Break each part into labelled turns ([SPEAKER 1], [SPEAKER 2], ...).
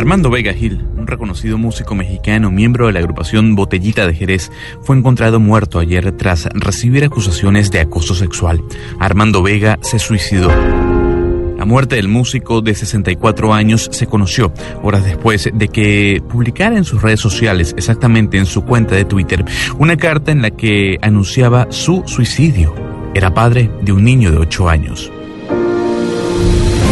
[SPEAKER 1] Armando Vega Gil, un reconocido músico mexicano, miembro de la agrupación Botellita de Jerez, fue encontrado muerto ayer tras recibir acusaciones de acoso sexual. Armando Vega se suicidó. La muerte del músico de 64 años se conoció horas después de que publicara en sus redes sociales, exactamente en su cuenta de Twitter, una carta en la que anunciaba su suicidio. Era padre de un niño de 8 años.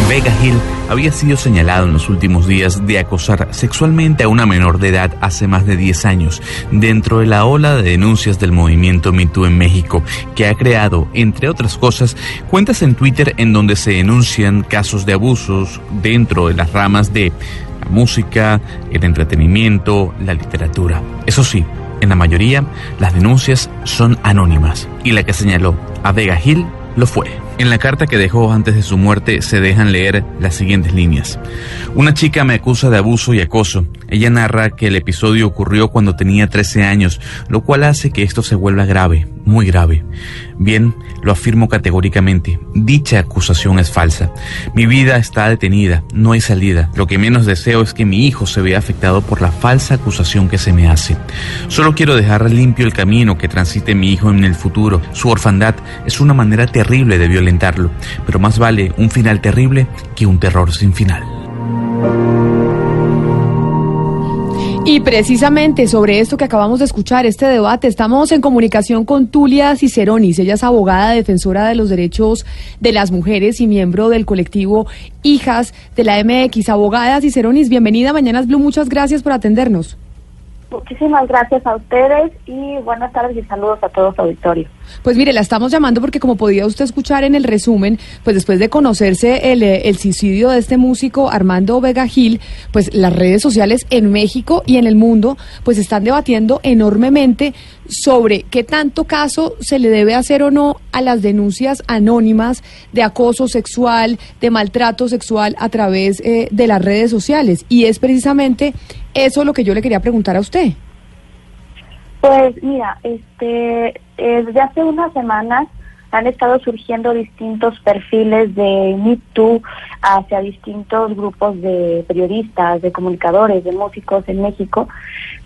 [SPEAKER 1] Vega Hill había sido señalado en los últimos días de acosar sexualmente a una menor de edad hace más de 10 años, dentro de la ola de denuncias del movimiento MeToo en México, que ha creado, entre otras cosas, cuentas en Twitter en donde se denuncian casos de abusos dentro de las ramas de la música, el entretenimiento, la literatura. Eso sí, en la mayoría, las denuncias son anónimas, y la que señaló a Vega Hill lo fue. En la carta que dejó antes de su muerte se dejan leer las siguientes líneas. Una chica me acusa de abuso y acoso. Ella narra que el episodio ocurrió cuando tenía 13 años, lo cual hace que esto se vuelva grave, muy grave. Bien, lo afirmo categóricamente. Dicha acusación es falsa. Mi vida está detenida, no hay salida. Lo que menos deseo es que mi hijo se vea afectado por la falsa acusación que se me hace. Solo quiero dejar limpio el camino que transite mi hijo en el futuro. Su orfandad es una manera terrible de violentarlo, pero más vale un final terrible que un terror sin final.
[SPEAKER 2] Y precisamente sobre esto que acabamos de escuchar, este debate, estamos en comunicación con Tulia Ciceronis. Ella es abogada defensora de los derechos de las mujeres y miembro del colectivo Hijas de la MX. Abogada Ciceronis, bienvenida a Mañanas Blue. Muchas gracias por atendernos.
[SPEAKER 3] Muchísimas gracias a ustedes y buenas tardes y saludos a todos auditorio.
[SPEAKER 2] Pues mire, la estamos llamando porque como podía usted escuchar en el resumen, pues después de conocerse el, eh, el suicidio de este músico Armando Vega Gil, pues las redes sociales en México y en el mundo pues están debatiendo enormemente sobre qué tanto caso se le debe hacer o no a las denuncias anónimas de acoso sexual, de maltrato sexual a través eh, de las redes sociales. Y es precisamente eso lo que yo le quería preguntar a usted.
[SPEAKER 3] Pues mira, este, eh, desde hace unas semanas han estado surgiendo distintos perfiles de Me Too hacia distintos grupos de periodistas, de comunicadores, de músicos en México,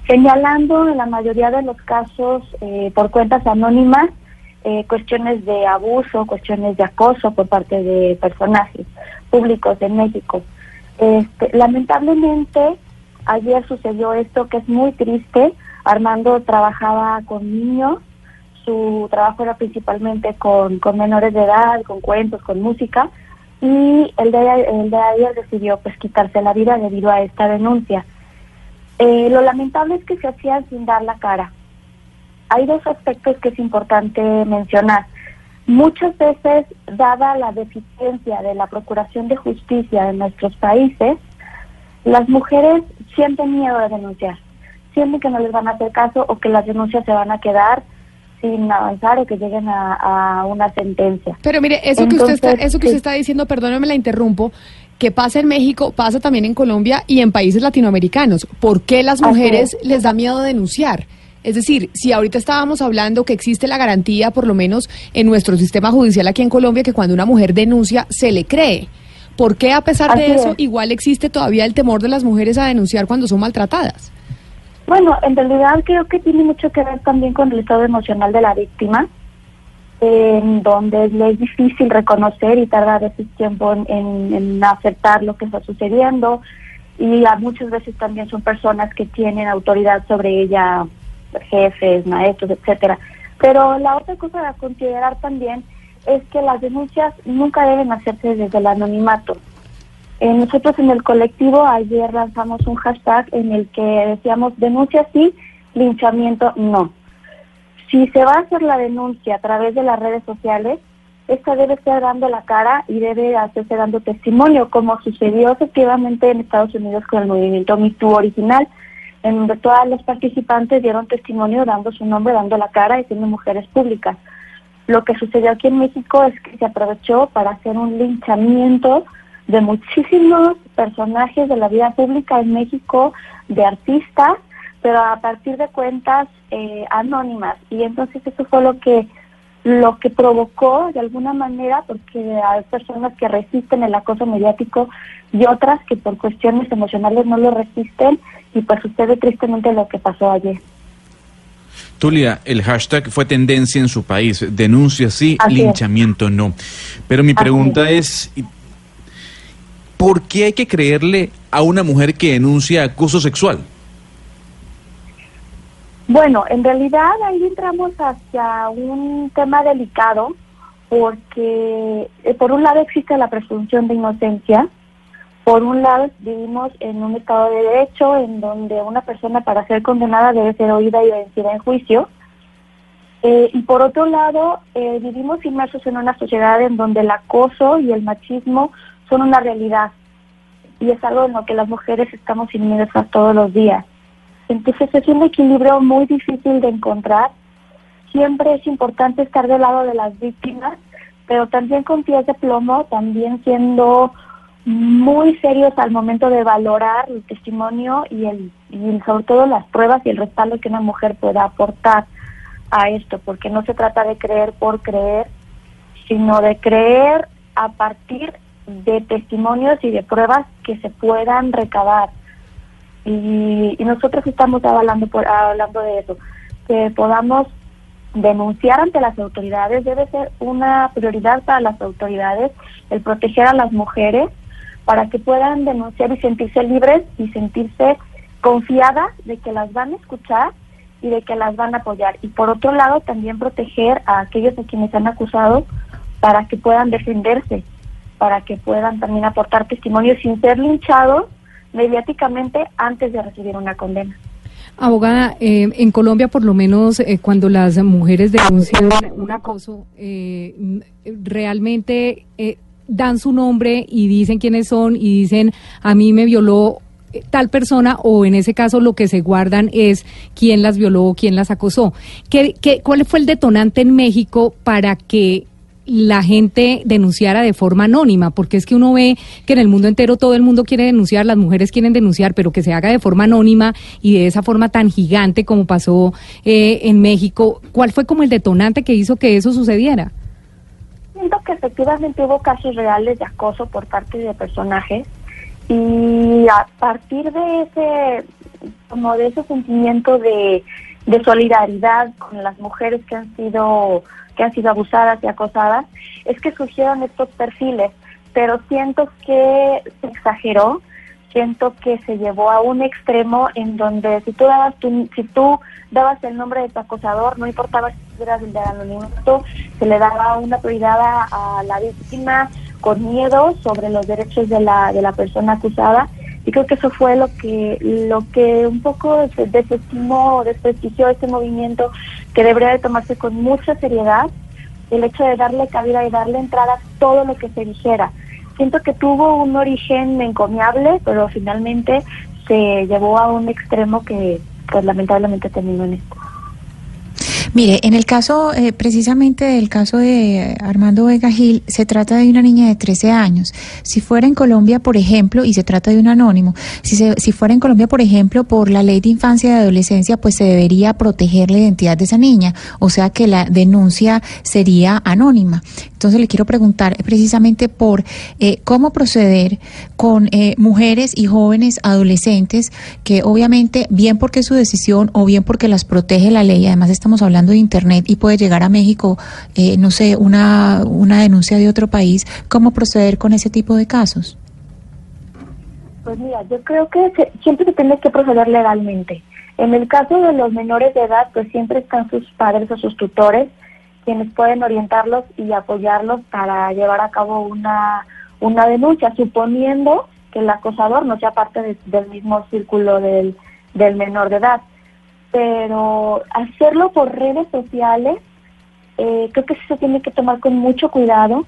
[SPEAKER 3] señalando en la mayoría de los casos eh, por cuentas anónimas eh, cuestiones de abuso, cuestiones de acoso por parte de personajes públicos en México. Este, lamentablemente, ayer sucedió esto que es muy triste. Armando trabajaba con niños su trabajo era principalmente con, con menores de edad, con cuentos, con música, y el de, el de ayer decidió pues quitarse la vida debido a esta denuncia. Eh, lo lamentable es que se hacía sin dar la cara. Hay dos aspectos que es importante mencionar. Muchas veces, dada la deficiencia de la Procuración de Justicia en nuestros países, las mujeres sienten miedo de denunciar, sienten que no les van a hacer caso o que las denuncias se van a quedar sin avanzar o que lleguen a, una sentencia.
[SPEAKER 2] Pero mire, eso que usted está, eso que usted está diciendo, perdóneme la interrumpo, que pasa en México, pasa también en Colombia y en países latinoamericanos. ¿Por qué las mujeres les da miedo denunciar? Es decir, si ahorita estábamos hablando que existe la garantía, por lo menos en nuestro sistema judicial aquí en Colombia, que cuando una mujer denuncia se le cree. ¿Por qué a pesar de eso igual existe todavía el temor de las mujeres a denunciar cuando son maltratadas?
[SPEAKER 3] Bueno, en realidad creo que tiene mucho que ver también con el estado emocional de la víctima, en donde le es difícil reconocer y tarda a veces tiempo en, aceptar lo que está sucediendo y a muchas veces también son personas que tienen autoridad sobre ella, jefes, maestros, etcétera. Pero la otra cosa a considerar también es que las denuncias nunca deben hacerse desde el anonimato. Eh, nosotros en el colectivo ayer lanzamos un hashtag en el que decíamos denuncia sí, linchamiento no. Si se va a hacer la denuncia a través de las redes sociales, esta debe estar dando la cara y debe hacerse dando testimonio, como sucedió efectivamente en Estados Unidos con el movimiento Me original, en donde todas los participantes dieron testimonio dando su nombre, dando la cara y siendo mujeres públicas. Lo que sucedió aquí en México es que se aprovechó para hacer un linchamiento de muchísimos personajes de la vida pública en México, de artistas, pero a partir de cuentas eh, anónimas. Y entonces eso fue lo que lo que provocó de alguna manera, porque hay personas que resisten el acoso mediático y otras que por cuestiones emocionales no lo resisten, y pues sucede tristemente lo que pasó ayer.
[SPEAKER 4] Tulia, el hashtag fue tendencia en su país, denuncia sí, linchamiento no. Pero mi pregunta es, ¿por qué hay que creerle a una mujer que denuncia acoso sexual?
[SPEAKER 3] Bueno, en realidad ahí entramos hacia un tema delicado porque eh, por un lado existe la presunción de inocencia, por un lado vivimos en un estado de derecho en donde una persona para ser condenada debe ser oída y vencida en juicio, eh, y por otro lado eh, vivimos inmersos en una sociedad en donde el acoso y el machismo son una realidad y es algo en lo que las mujeres estamos inmersas todos los días. Entonces es un equilibrio muy difícil de encontrar. Siempre es importante estar del lado de las víctimas, pero también con pies de plomo, también siendo muy serios al momento de valorar el testimonio y, el, y sobre todo las pruebas y el respaldo que una mujer pueda aportar a esto, porque no se trata de creer por creer, sino de creer a partir de testimonios y de pruebas que se puedan recabar. Y, nosotros estamos hablando, por, hablando de eso, que podamos denunciar ante las autoridades, debe ser una prioridad para las autoridades el proteger a las mujeres para que puedan denunciar y sentirse libres y sentirse confiadas de que las van a escuchar y de que las van a apoyar. Y por otro lado, también proteger a aquellos a quienes han acusado para que puedan defenderse, para que puedan también aportar testimonio sin ser linchados mediáticamente antes de recibir una condena.
[SPEAKER 2] Abogada, eh, en Colombia por lo menos eh, cuando las mujeres denuncian un acoso, eh, realmente dan su nombre y dicen quiénes son y dicen a mí me violó tal persona o en ese caso lo que se guardan es quién las violó o quién las acosó. ¿Qué, qué, ¿Cuál fue el detonante en México para que la gente denunciara de forma anónima, porque es que uno ve que en el mundo entero todo el mundo quiere denunciar, las mujeres quieren denunciar, pero que se haga de forma anónima y de esa forma tan gigante como pasó eh, en México. ¿Cuál fue como el detonante que hizo que eso sucediera?
[SPEAKER 3] Siento que efectivamente hubo casos reales de acoso por parte de personajes y a partir de ese como de ese sentimiento de, de solidaridad con las mujeres que han sido que han sido abusadas y acosadas, es que surgieron estos perfiles, pero siento que se exageró, siento que se llevó a un extremo en donde si tú dabas tu, si tú dabas el nombre de tu acosador, no importaba si eras el de anonimato, se le daba una prioridad a, la víctima con miedo sobre los derechos de la, de la persona acusada y creo que eso fue lo que lo que un poco desestimó o desprestigió este movimiento que debería de tomarse con mucha seriedad el hecho de darle cabida y darle entrada a todo lo que se dijera. Siento que tuvo un origen encomiable, pero finalmente se llevó a un extremo que pues lamentablemente terminó en esto.
[SPEAKER 5] Mire, en el caso, eh, precisamente del caso de Armando Vega Gil, se trata de una niña de 13 años. Si fuera en Colombia, por ejemplo, y se trata de un anónimo, si, si fuera en Colombia, por ejemplo, por la ley de infancia y adolescencia, pues se debería proteger la identidad de esa niña, o sea que la denuncia sería anónima. Entonces le quiero preguntar precisamente por eh, cómo proceder con eh, mujeres y jóvenes adolescentes que obviamente, bien porque es su decisión o bien porque las protege la ley, además estamos hablando de Internet y puede llegar a México, eh, no sé, una, una denuncia de otro país, ¿cómo proceder con ese tipo de casos?
[SPEAKER 3] Pues mira, yo creo que siempre se tiene que proceder legalmente. En el caso de los menores de edad, pues siempre están sus padres o sus tutores quienes pueden orientarlos y apoyarlos para llevar a cabo una, una denuncia, suponiendo que el acosador no sea parte del mismo círculo del, del menor de edad. Pero hacerlo por redes sociales eh, creo que sí se tiene que tomar con mucho cuidado.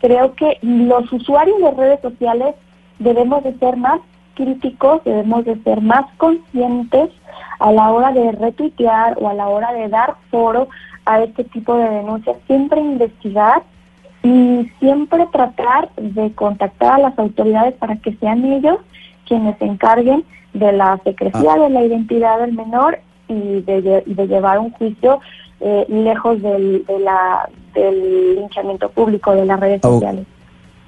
[SPEAKER 3] Creo que los usuarios de redes sociales debemos de ser más críticos, debemos de ser más conscientes a la hora de retuitear o a la hora de dar foro a este tipo de denuncias, siempre investigar y siempre tratar de contactar a las autoridades para que sean ellos quienes se encarguen de la secrecía de la identidad del menor y de, llevar un juicio eh, lejos del, de la, del linchamiento público de las redes sociales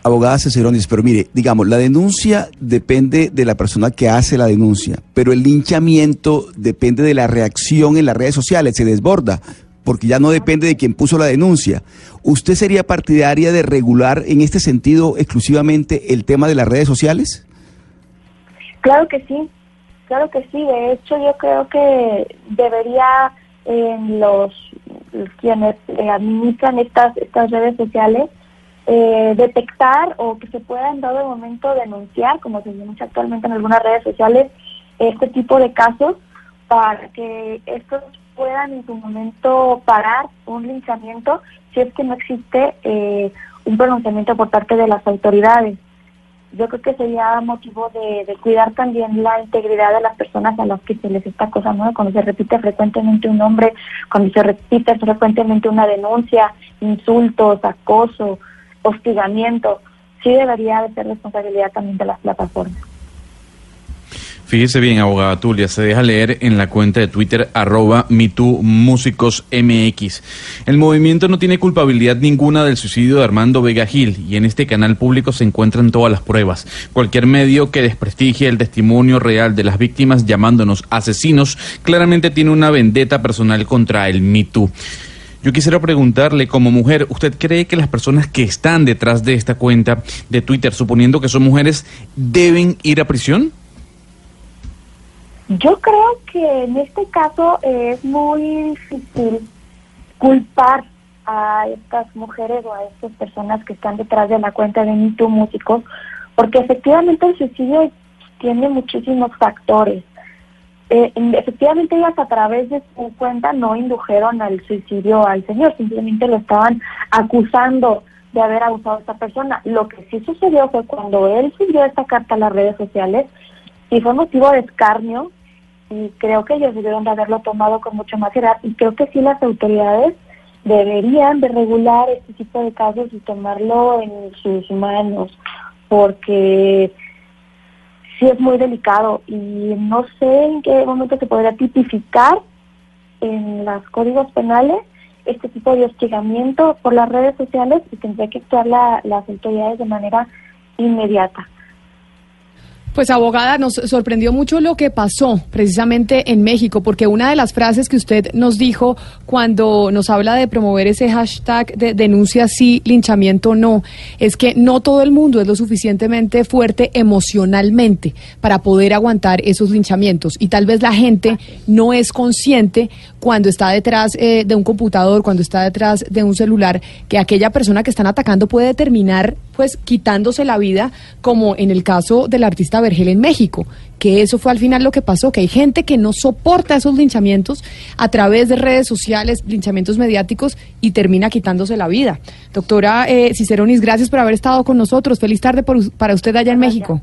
[SPEAKER 6] abogada Ceceronis, pero mire, digamos, la denuncia depende de la persona que hace la denuncia, pero el linchamiento depende de la reacción en las redes sociales, se desborda, porque ya no depende de quien puso la denuncia. ¿Usted sería partidaria de regular en este sentido exclusivamente el tema de las redes sociales?
[SPEAKER 3] Claro que sí, claro que sí. De hecho, yo creo que debería en los quienes administran estas estas redes sociales eh, detectar o que se pueda en dado momento denunciar, como se denuncia actualmente en algunas redes sociales, este tipo de casos para que estos puedan en su momento parar un linchamiento si es que no existe eh, un pronunciamiento por parte de las autoridades. Yo creo que sería motivo de, de, cuidar también la integridad de las personas a las que se les está acosando, cuando se repite frecuentemente un nombre, cuando se repite frecuentemente una denuncia, insultos, acoso, hostigamiento, sí debería de ser responsabilidad también de las plataformas.
[SPEAKER 4] Fíjese bien, abogada Tulia, se deja leer en la cuenta de Twitter arroba MeTooMúsicosMX. El movimiento no tiene culpabilidad ninguna del suicidio de Armando Vega Gil y en este canal público se encuentran todas las pruebas. Cualquier medio que desprestigie el testimonio real de las víctimas llamándonos asesinos claramente tiene una vendetta personal contra el MeToo. Yo quisiera preguntarle, como mujer, ¿usted cree que las personas que están detrás de esta cuenta de Twitter, suponiendo que son mujeres, deben ir a prisión?
[SPEAKER 3] Yo creo que en este caso es muy difícil culpar a estas mujeres o a estas personas que están detrás de la cuenta de MeToo Músicos, porque efectivamente el suicidio tiene muchísimos factores. Eh, efectivamente ellas a través de su cuenta no indujeron al suicidio al señor, simplemente lo estaban acusando de haber abusado a esta persona. Lo que sí sucedió fue cuando él subió esta carta a las redes sociales y fue motivo de escarnio y creo que ellos debieron de haberlo tomado con mucho más seriedad y creo que sí las autoridades deberían de regular este tipo de casos y tomarlo en sus manos porque sí es muy delicado y no sé en qué momento se podría tipificar en los códigos penales este tipo de hostigamiento por las redes sociales y tendría que actuar las autoridades de manera inmediata.
[SPEAKER 2] Pues abogada, nos sorprendió mucho lo que pasó precisamente en México, porque una de las frases que usted nos dijo cuando nos habla de promover ese hashtag de denuncia sí, linchamiento no, es que no todo el mundo es lo suficientemente fuerte emocionalmente para poder aguantar esos linchamientos. Y tal vez la gente no es consciente cuando está detrás eh, de un computador, cuando está detrás de un celular, que aquella persona que están atacando puede terminar pues quitándose la vida, como en el caso del artista Vergel en México, que eso fue al final lo que pasó, que hay gente que no soporta esos linchamientos a través de redes sociales, linchamientos mediáticos y termina quitándose la vida. Doctora eh, Ciceronis, gracias por haber estado con nosotros. Feliz tarde para usted allá en México.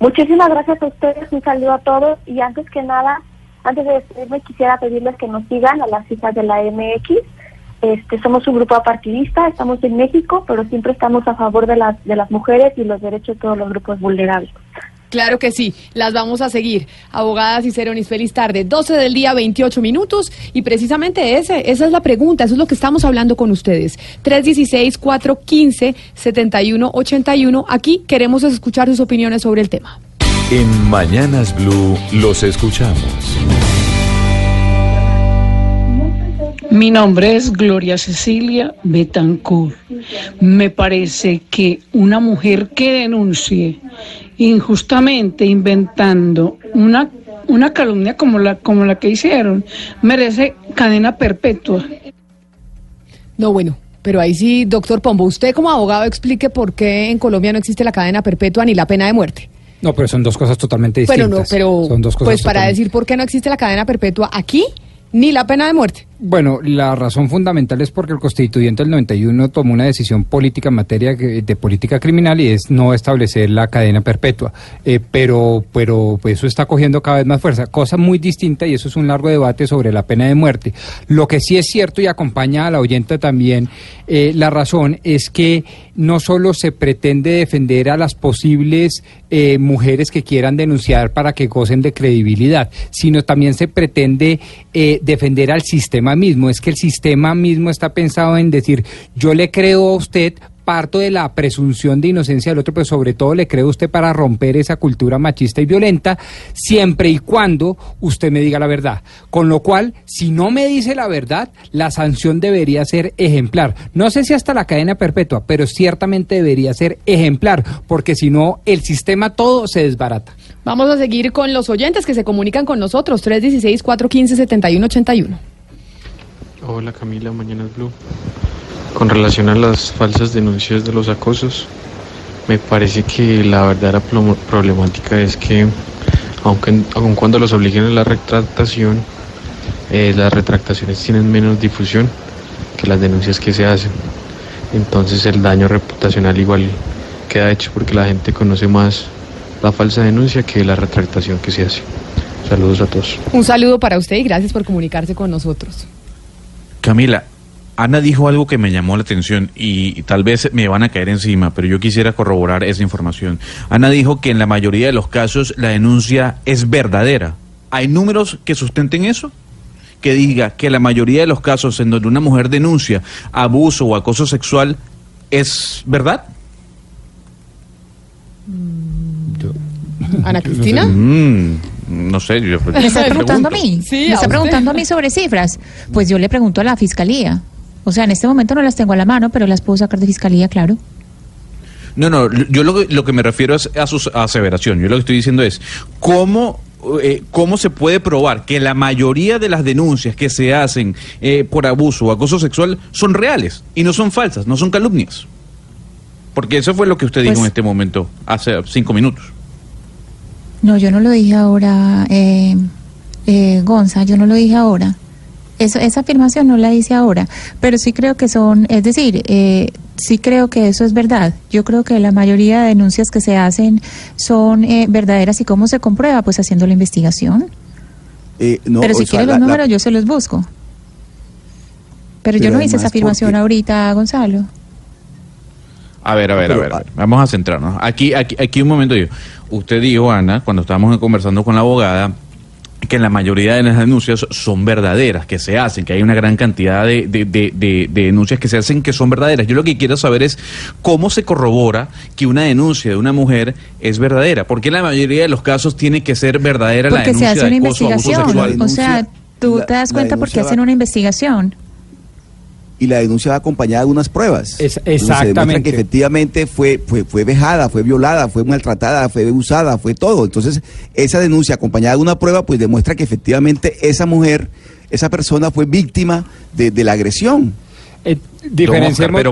[SPEAKER 3] Muchísimas gracias a ustedes, un saludo a todos y antes que nada, antes de despedirme quisiera pedirles que nos sigan a las hijas de la MX este, somos un grupo apartidista, estamos en México, pero siempre estamos a favor de las, de las mujeres y los derechos de todos los grupos vulnerables.
[SPEAKER 2] Claro que sí, las vamos a seguir. Abogadas y Ceronis, feliz tarde. 12 del día, 28 minutos. Y precisamente ese, esa es la pregunta, eso es lo que estamos hablando con ustedes. 316-415-7181. Aquí queremos escuchar sus opiniones sobre el tema.
[SPEAKER 7] En Mañanas Blue los escuchamos.
[SPEAKER 8] Mi nombre es Gloria Cecilia Betancourt. Me parece que una mujer que denuncie injustamente inventando una, una calumnia como la, como la que hicieron merece cadena perpetua.
[SPEAKER 2] No, bueno, pero ahí sí, doctor Pombo, usted como abogado explique por qué en Colombia no existe la cadena perpetua ni la pena de muerte.
[SPEAKER 9] No, pero son dos cosas totalmente distintas.
[SPEAKER 2] Pero no, pero
[SPEAKER 9] son dos
[SPEAKER 2] cosas pues para decir por qué no existe la cadena perpetua aquí ni la pena de muerte.
[SPEAKER 9] Bueno, la razón fundamental es porque el constituyente del 91 tomó una decisión política en materia de política criminal y es no establecer la cadena perpetua. Eh, pero, pero pues, eso está cogiendo cada vez más fuerza. Cosa muy distinta y eso es un largo debate sobre la pena de muerte. Lo que sí es cierto y acompaña a la oyente también, eh, la razón es que no solo se pretende defender a las posibles eh, mujeres que quieran denunciar para que gocen de credibilidad, sino también se pretende defender al sistema mismo, es que el sistema mismo está pensado en decir, yo le creo a usted parto de la presunción de inocencia del otro, pero sobre todo le creo a usted para romper esa cultura machista y violenta, siempre y cuando usted me diga la verdad. Con lo cual, si no me dice la verdad, la sanción debería ser ejemplar. No sé si hasta la cadena perpetua, pero ciertamente debería ser ejemplar, porque si no, el sistema todo se desbarata.
[SPEAKER 2] Vamos a seguir con los oyentes que se comunican con nosotros, 316-415-7181.
[SPEAKER 10] Hola Camila, Mañanas Blue. Con relación a las falsas denuncias de los acosos, me parece que la verdadera problemática es que, aunque aun cuando los obliguen a la retractación, eh, las retractaciones tienen menos difusión que las denuncias que se hacen. Entonces el daño reputacional igual queda hecho porque la gente conoce más la falsa denuncia que la retractación que se hace. Saludos a todos.
[SPEAKER 2] Un saludo para usted y gracias por comunicarse con nosotros.
[SPEAKER 4] Camila, Ana dijo algo que me llamó la atención y, tal vez me van a caer encima, pero yo quisiera corroborar esa información. Ana dijo que en la mayoría de los casos la denuncia es verdadera. ¿Hay números que sustenten eso? Que diga que la mayoría de los casos en donde una mujer denuncia abuso o acoso sexual es verdad.
[SPEAKER 2] Ana Cristina.
[SPEAKER 4] Mm, no sé. Yo,
[SPEAKER 5] ¿Me está preguntando a mí? ¿Me está preguntando a mí sobre cifras? Pues yo le pregunto a la fiscalía. O sea, en este momento no las tengo a la mano, pero las puedo sacar de fiscalía, claro.
[SPEAKER 4] No, no, yo lo, lo que me refiero es a su aseveración. Yo lo que estoy diciendo es, ¿cómo eh, ¿cómo se puede probar que la mayoría de las denuncias que se hacen eh, por abuso o acoso sexual son reales y no son falsas, no son calumnias? Porque eso fue lo que usted dijo pues en este momento, hace cinco minutos.
[SPEAKER 5] No, yo no lo dije ahora, eh, eh, Gonza, yo no lo dije ahora. Eso, esa afirmación no la hice ahora, pero sí creo que son, es decir, eh, sí creo que eso es verdad. Yo creo que la mayoría de denuncias que se hacen son eh, verdaderas y cómo se comprueba, pues haciendo la investigación. pero si quiere los números yo se los busco. Pero, yo no hice esa afirmación ahorita, Gonzalo.
[SPEAKER 4] A ver, a ver, a ver, Vamos a centrarnos. Aquí, aquí, aquí un momento yo. Usted dijo, Ana, cuando estábamos conversando con la abogada, que la mayoría de las denuncias son verdaderas, que se hacen, que hay una gran cantidad de, de, denuncias que se hacen que son verdaderas. Yo lo que quiero saber es cómo se corrobora que una denuncia de una mujer es verdadera. Porque la mayoría de los casos tiene que ser verdadera
[SPEAKER 5] la
[SPEAKER 4] denuncia
[SPEAKER 5] se hace una investigación. O sea, tú te das cuenta porque hacen una investigación
[SPEAKER 6] y la denuncia va acompañada de unas pruebas.
[SPEAKER 9] Es, exactamente.
[SPEAKER 6] Que efectivamente fue, fue, fue vejada, fue violada, fue maltratada, fue usada, fue todo. Entonces, esa denuncia acompañada de una prueba, pues demuestra que efectivamente esa mujer, esa persona fue víctima de, de la agresión.
[SPEAKER 4] Eh,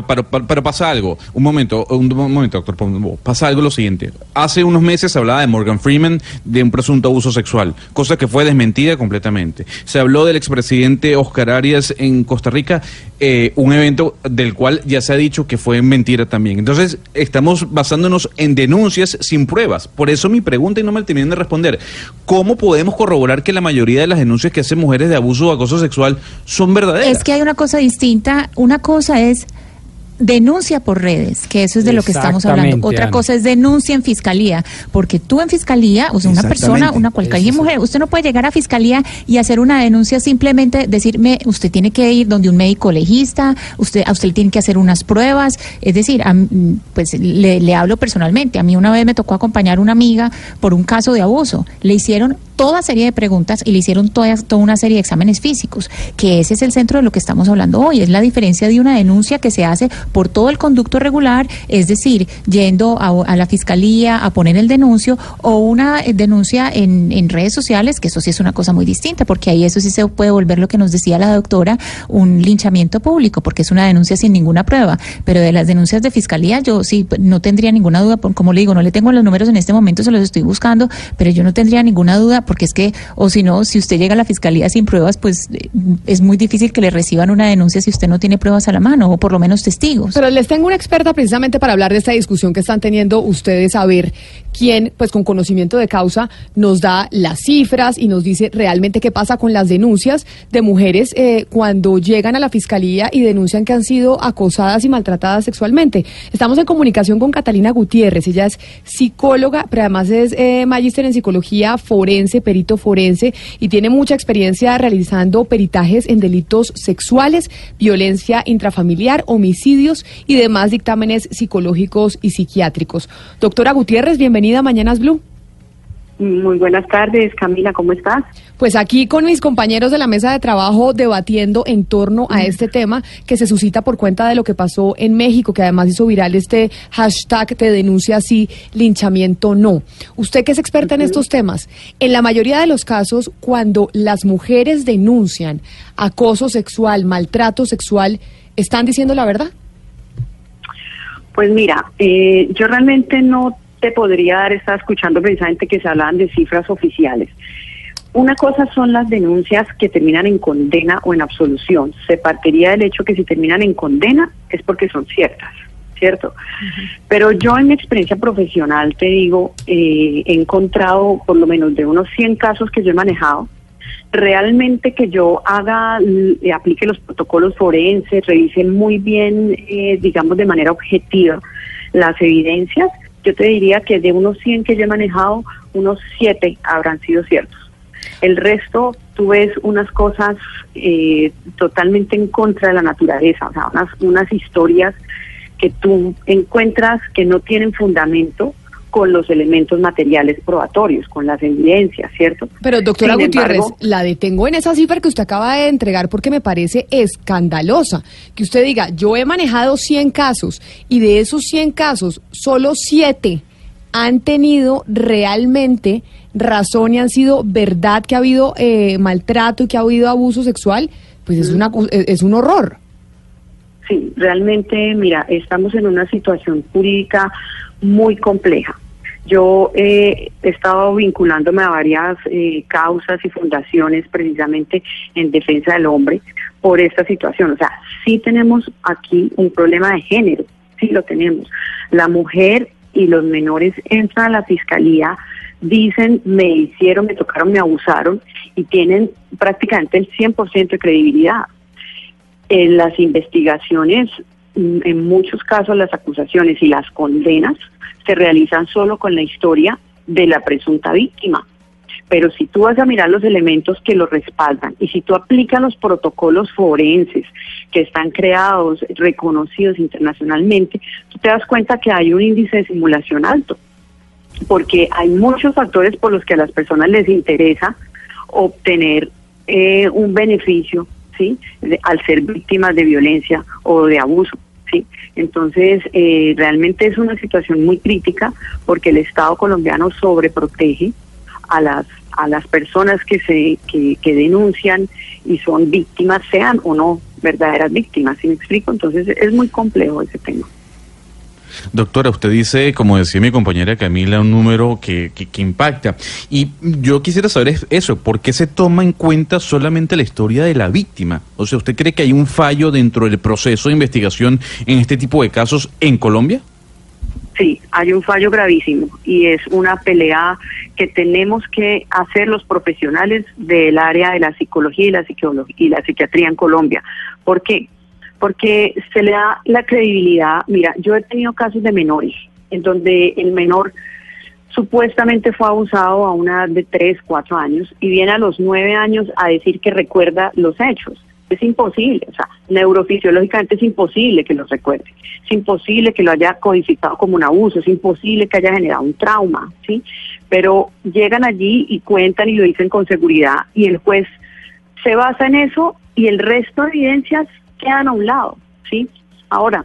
[SPEAKER 4] pero, pero, pasa algo. Un momento, un momento, doctor. Pasa algo lo siguiente. Hace unos meses se hablaba de Morgan Freeman de un presunto abuso sexual, cosa que fue desmentida completamente. Se habló del expresidente Oscar Arias en Costa Rica, eh, un evento del cual ya se ha dicho que fue mentira también. Entonces, estamos basándonos en denuncias sin pruebas. Por eso mi pregunta, y no me terminan de responder, ¿cómo podemos corroborar que la mayoría de las denuncias que hacen mujeres de abuso o acoso sexual son verdaderas?
[SPEAKER 5] Es que hay una cosa distinta. Una cosa es denuncia por redes, que eso es de lo que estamos hablando. Otra cosa es denuncia en fiscalía, porque tú en fiscalía, o sea, una persona, una cualquier mujer, usted no puede llegar a fiscalía y hacer una denuncia simplemente decirme, usted tiene que ir donde un médico legista, usted a usted le tiene que hacer unas pruebas, es decir, pues le, le hablo personalmente, a mí una vez me tocó acompañar a una amiga por un caso de abuso, le hicieron toda serie de preguntas y le hicieron toda, una serie de exámenes físicos, que ese es el centro de lo que estamos hablando hoy, es la diferencia de una denuncia que se hace por todo el conducto regular, es decir, yendo a, la fiscalía a poner el denuncio o una eh, denuncia en, en redes sociales, que eso sí es una cosa muy distinta, porque ahí eso sí se puede volver lo que nos decía la doctora, un linchamiento público, porque es una denuncia sin ninguna prueba, pero de las denuncias de fiscalía yo sí no tendría ninguna duda, como le digo, no le tengo los números en este momento, se los estoy buscando, pero yo no tendría ninguna duda porque es que, o si no, si usted llega a la fiscalía sin pruebas, pues eh, es muy difícil que le reciban una denuncia si usted no tiene pruebas a la mano, o por lo menos testigos.
[SPEAKER 2] Pero les tengo una experta precisamente para hablar de esta discusión que están teniendo ustedes, a ver quién, pues con conocimiento de causa, nos da las cifras y nos dice realmente qué pasa con las denuncias de mujeres eh, cuando llegan a la fiscalía y denuncian que han sido acosadas y maltratadas sexualmente. Estamos en comunicación con Catalina Gutiérrez, ella es psicóloga, pero además es eh, magíster en psicología forense, perito forense, y tiene mucha experiencia realizando peritajes en delitos sexuales, violencia intrafamiliar, homicidios y demás dictámenes psicológicos y psiquiátricos. Doctora Gutiérrez, bienvenida a Mañanas Blue.
[SPEAKER 11] Muy buenas tardes, Camila, ¿cómo estás?
[SPEAKER 2] Pues aquí con mis compañeros de la mesa de trabajo debatiendo en torno a este tema que se suscita por cuenta de lo que pasó en México, que además hizo viral este hashtag te denuncia así, linchamiento no. Usted que es experta en estos temas, en la mayoría de los casos, cuando las mujeres denuncian acoso sexual, maltrato sexual, ¿están diciendo la verdad?
[SPEAKER 11] Pues mira, eh, yo realmente no te podría dar, estaba escuchando precisamente que se hablaban de cifras oficiales. Una cosa son las denuncias que terminan en condena o en absolución. Se partiría del hecho que si terminan en condena es porque son ciertas, ¿cierto? Pero yo en mi experiencia profesional te digo, eh, he encontrado por lo menos de unos 100 casos que yo he manejado, realmente que yo haga, eh, aplique los protocolos forenses, revise muy bien, eh, digamos, de manera objetiva las evidencias, yo te diría que de unos 100 que yo he manejado, unos 7 habrán sido ciertos. El resto, tú ves unas cosas eh, totalmente en contra de la naturaleza, o sea, unas, unas historias que tú encuentras que no tienen fundamento con los elementos materiales probatorios, con las evidencias, ¿cierto?
[SPEAKER 2] Pero doctora Gutiérrez, la detengo en esa cifra que usted acaba de entregar porque me parece escandalosa. Que usted diga, yo he manejado 100 casos y de esos 100 casos, solo 7 han tenido realmente razón y han sido verdad que ha habido eh, maltrato y que ha habido abuso sexual, pues es, una, es un horror.
[SPEAKER 11] Sí, realmente, mira, estamos en una situación jurídica muy compleja. Yo eh, he estado vinculándome a varias eh, causas y fundaciones precisamente en defensa del hombre por esta situación. O sea, sí tenemos aquí un problema de género, sí lo tenemos. La mujer y los menores entran a la fiscalía, dicen, me hicieron, me tocaron, me abusaron y tienen prácticamente el 100% de credibilidad. En las investigaciones, mm, en muchos casos las acusaciones y las condenas se realizan solo con la historia de la presunta víctima. Pero si tú vas a mirar los elementos que lo respaldan y si tú aplicas los protocolos forenses que están creados, reconocidos internacionalmente, tú te das cuenta que hay un índice de simulación alto, porque hay muchos factores por los que a las personas les interesa obtener eh, un beneficio, ¿sí? al ser víctimas de violencia o de abuso. ¿sí? Entonces, eh, realmente es una situación muy crítica porque el Estado colombiano sobreprotege a las a las personas que se que, denuncian y son víctimas, sean o no verdaderas víctimas, ¿sí me explico? Entonces, es muy complejo ese tema.
[SPEAKER 4] Doctora, usted dice, como decía mi compañera Camila, un número que, que, impacta. Y yo quisiera saber eso, ¿por qué se toma en cuenta solamente la historia de la víctima? O sea, ¿usted cree que hay un fallo dentro del proceso de investigación en este tipo de casos en Colombia?
[SPEAKER 11] Sí, hay un fallo gravísimo y es una pelea que tenemos que hacer los profesionales del área de la psicología y la, y la psiquiatría en Colombia. ¿Por qué? Porque se le da la credibilidad. Mira, yo he tenido casos de menores en donde el menor supuestamente fue abusado a una edad de 3, 4 años y viene a los 9 años a decir que recuerda los hechos. Es imposible, o sea, neurofisiológicamente es imposible que los recuerde, es imposible que lo haya codificado como un abuso, es imposible que haya generado un trauma, ¿sí? Pero llegan allí y cuentan y lo dicen con seguridad y el juez se basa en eso y el resto de evidencias quedan a un lado, ¿sí? Ahora,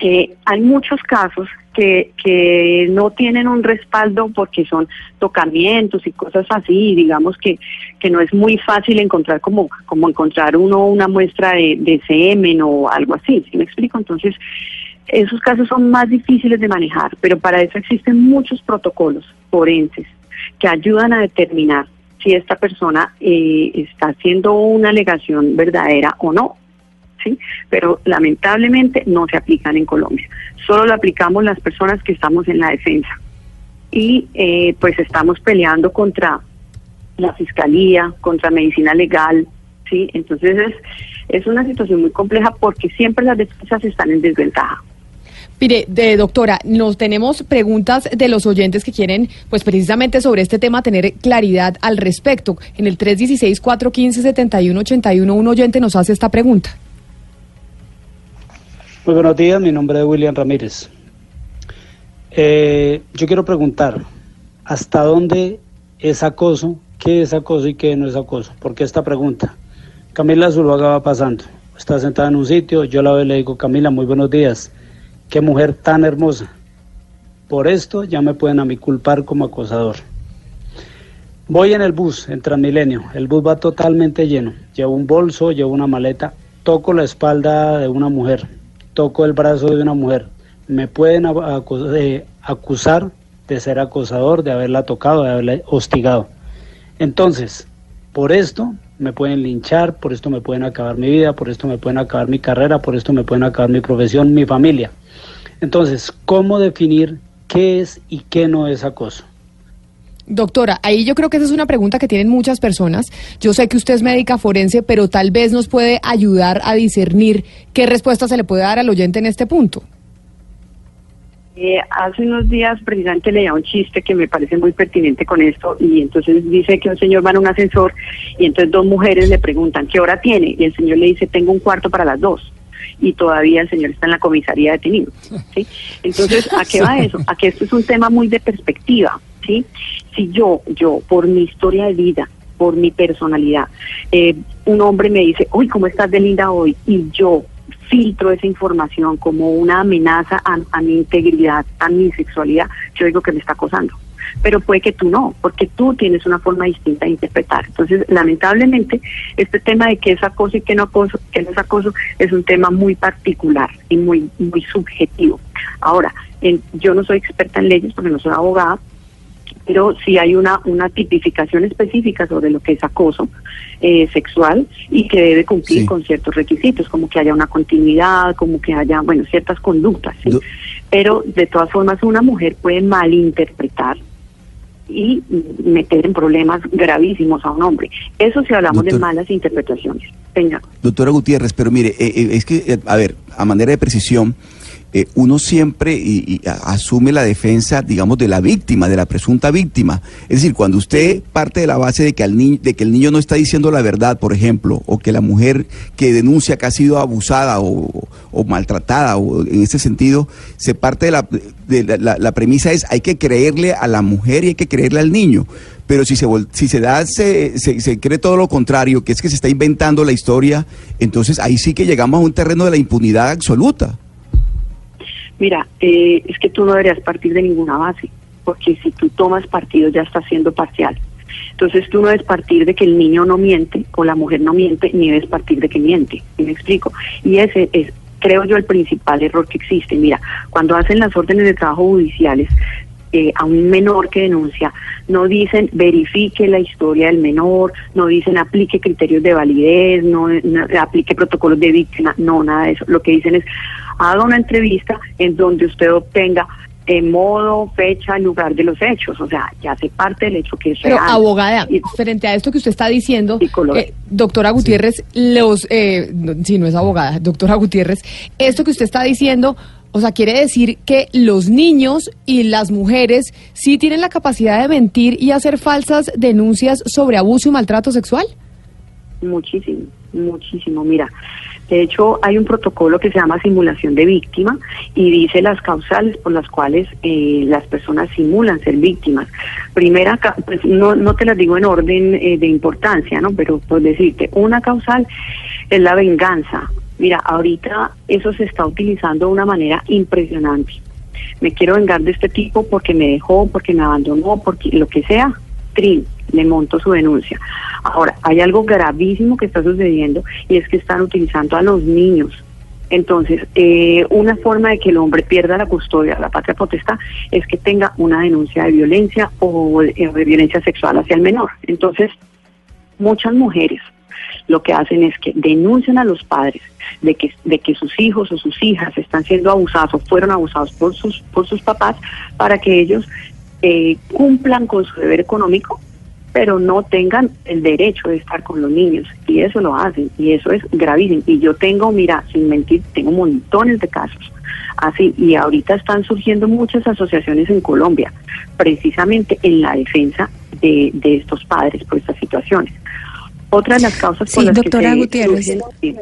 [SPEAKER 11] eh, hay muchos casos que, que no tienen un respaldo porque son tocamientos y cosas así, digamos que, que no es muy fácil encontrar como, como encontrar uno una muestra de, de semen o algo así, ¿sí me explico? Entonces, esos casos son más difíciles de manejar, pero para eso existen muchos protocolos forenses que ayudan a determinar si esta persona eh, está haciendo una alegación verdadera o no. ¿Sí? Pero lamentablemente no se aplican en Colombia. Solo lo aplicamos las personas que estamos en la defensa. Y eh, pues estamos peleando contra la fiscalía, contra medicina legal, ¿sí? Entonces es, es una situación muy compleja porque siempre las defensas están en desventaja.
[SPEAKER 2] Mire, de, doctora, nos tenemos preguntas de los oyentes que quieren, pues precisamente sobre este tema, tener claridad al respecto. En el 316-415-7181, un oyente nos hace esta pregunta.
[SPEAKER 12] Muy buenos días, mi nombre es William Ramírez. Eh, yo quiero preguntar, ¿hasta dónde es acoso? ¿Qué es acoso y qué no es acoso? ¿Por qué esta pregunta? Camila Zuluaga va pasando, está sentada en un sitio, yo la veo y le digo, Camila, muy buenos días qué mujer tan hermosa. Por esto ya me pueden a mí culpar como acosador. Voy en el bus, en Transmilenio, el bus va totalmente lleno. Llevo un bolso, llevo una maleta, toco la espalda de una mujer, toco el brazo de una mujer. Me pueden eh, acusar de ser acosador, de haberla tocado, de haberla hostigado. Entonces, por esto me pueden linchar, por esto me pueden acabar mi vida, por esto me pueden acabar mi carrera, por esto me pueden acabar mi profesión, mi familia. Entonces, ¿cómo definir qué es y qué no es acoso?
[SPEAKER 2] Doctora, ahí yo creo que esa es una pregunta que tienen muchas personas. Yo sé que usted es médica forense, pero tal vez nos puede ayudar a discernir qué respuesta se le puede dar al oyente en este punto.
[SPEAKER 11] Eh, hace unos días precisamente leía un chiste que me parece muy pertinente con esto y entonces dice que un señor va en un ascensor y entonces dos mujeres le preguntan qué hora tiene y el señor le dice tengo un cuarto para las dos y todavía el señor está en la comisaría detenido. Entonces, ¿a qué va eso? A que esto es un tema muy de perspectiva. ¿Sí? Si yo, yo, por mi historia de vida, por mi personalidad, eh, un hombre me dice, uy, ¿cómo estás de linda hoy? Y yo filtro esa información como una amenaza a, mi integridad, a mi sexualidad, yo digo que me está acosando pero puede que tú no, porque tú tienes una forma distinta de interpretar. Entonces, lamentablemente, este tema de qué es acoso y qué no, acoso, qué no es acoso es un tema muy particular y muy, muy subjetivo. Ahora, yo no soy experta en leyes porque no soy abogada, pero sí hay una, una tipificación específica sobre lo que es acoso eh, sexual y que debe cumplir con ciertos requisitos, como que haya una continuidad, como que haya, bueno, ciertas conductas. Pero de todas formas una mujer puede malinterpretar y meter en problemas gravísimos a un hombre. Eso si hablamos de malas interpretaciones. Venga.
[SPEAKER 6] Doctora Gutiérrez, pero mire, eh, eh, es que, a ver, a manera de precisión, eh, uno siempre y, asume la defensa, digamos, de la víctima, de la presunta víctima. Es decir, cuando usted parte de la base de que, al de que el niño no está diciendo la verdad, por ejemplo, o que la mujer que denuncia que ha sido abusada o, maltratada, o en ese sentido, se parte de la, de la, premisa es hay que creerle a la mujer y hay que creerle al niño pero si se si se da se, se, cree todo lo contrario, que es que se está inventando la historia, entonces ahí sí que llegamos a un terreno de la impunidad absoluta
[SPEAKER 11] mira, eh, es que tú no deberías partir de ninguna base, porque si tú tomas partido ya estás siendo parcial. Entonces tú no debes partir de que el niño no miente o la mujer no miente, ni debes partir de que miente. ¿Me explico? Y ese es, creo yo, el principal error que existe. Mira, cuando hacen las órdenes de trabajo judiciales, eh, a un menor que denuncia, no dicen verifique la historia del menor, no dicen aplique criterios de validez, no, aplique protocolos de víctima, no, nada de eso. Lo que dicen es haga una entrevista en donde usted obtenga en modo, fecha, lugar de los hechos. O sea, ya hace parte del hecho que es
[SPEAKER 2] Pero, abogada, frente a esto que usted está diciendo, eh, doctora Gutiérrez, los, eh, si no es abogada, doctora Gutiérrez, esto que usted está diciendo o sea, quiere decir que los niños y las mujeres sí tienen la capacidad de mentir y hacer falsas denuncias sobre abuso y maltrato sexual.
[SPEAKER 11] Muchísimo, muchísimo. Mira, de hecho hay un protocolo que se llama simulación de víctima y dice las causales por las cuales eh, las personas simulan ser víctimas. Primera, pues no, no te las digo en orden eh, de importancia, ¿no? Pero por decirte, una causal es la venganza, Mira, ahorita eso se está utilizando de una manera impresionante. Me quiero vengar de este tipo porque me dejó, porque me abandonó, porque lo que sea, trin, le monto su denuncia. Ahora, hay algo gravísimo que está sucediendo y es que están utilizando a los niños Entonces, eh, una forma de que el hombre pierda la custodia, la patria potestad, es que tenga una denuncia de violencia o de, de violencia sexual hacia el menor. Entonces, muchas mujeres lo que hacen es que denuncian a los padres de que, de que sus hijos o sus hijas están siendo abusados o fueron abusados por sus, por sus papás para que ellos eh, cumplan con su deber económico, pero no tengan el derecho de estar con los niños. Y eso lo hacen, y eso es gravísimo. Y yo tengo, mira, sin mentir, tengo montones de casos así, y ahorita están surgiendo muchas asociaciones en Colombia, precisamente en la defensa de, de estos padres por estas situaciones. Otra de las causas por
[SPEAKER 5] Sí,
[SPEAKER 11] las
[SPEAKER 5] doctora
[SPEAKER 11] que se
[SPEAKER 5] Gutiérrez.
[SPEAKER 11] surgen-
[SPEAKER 5] Sí,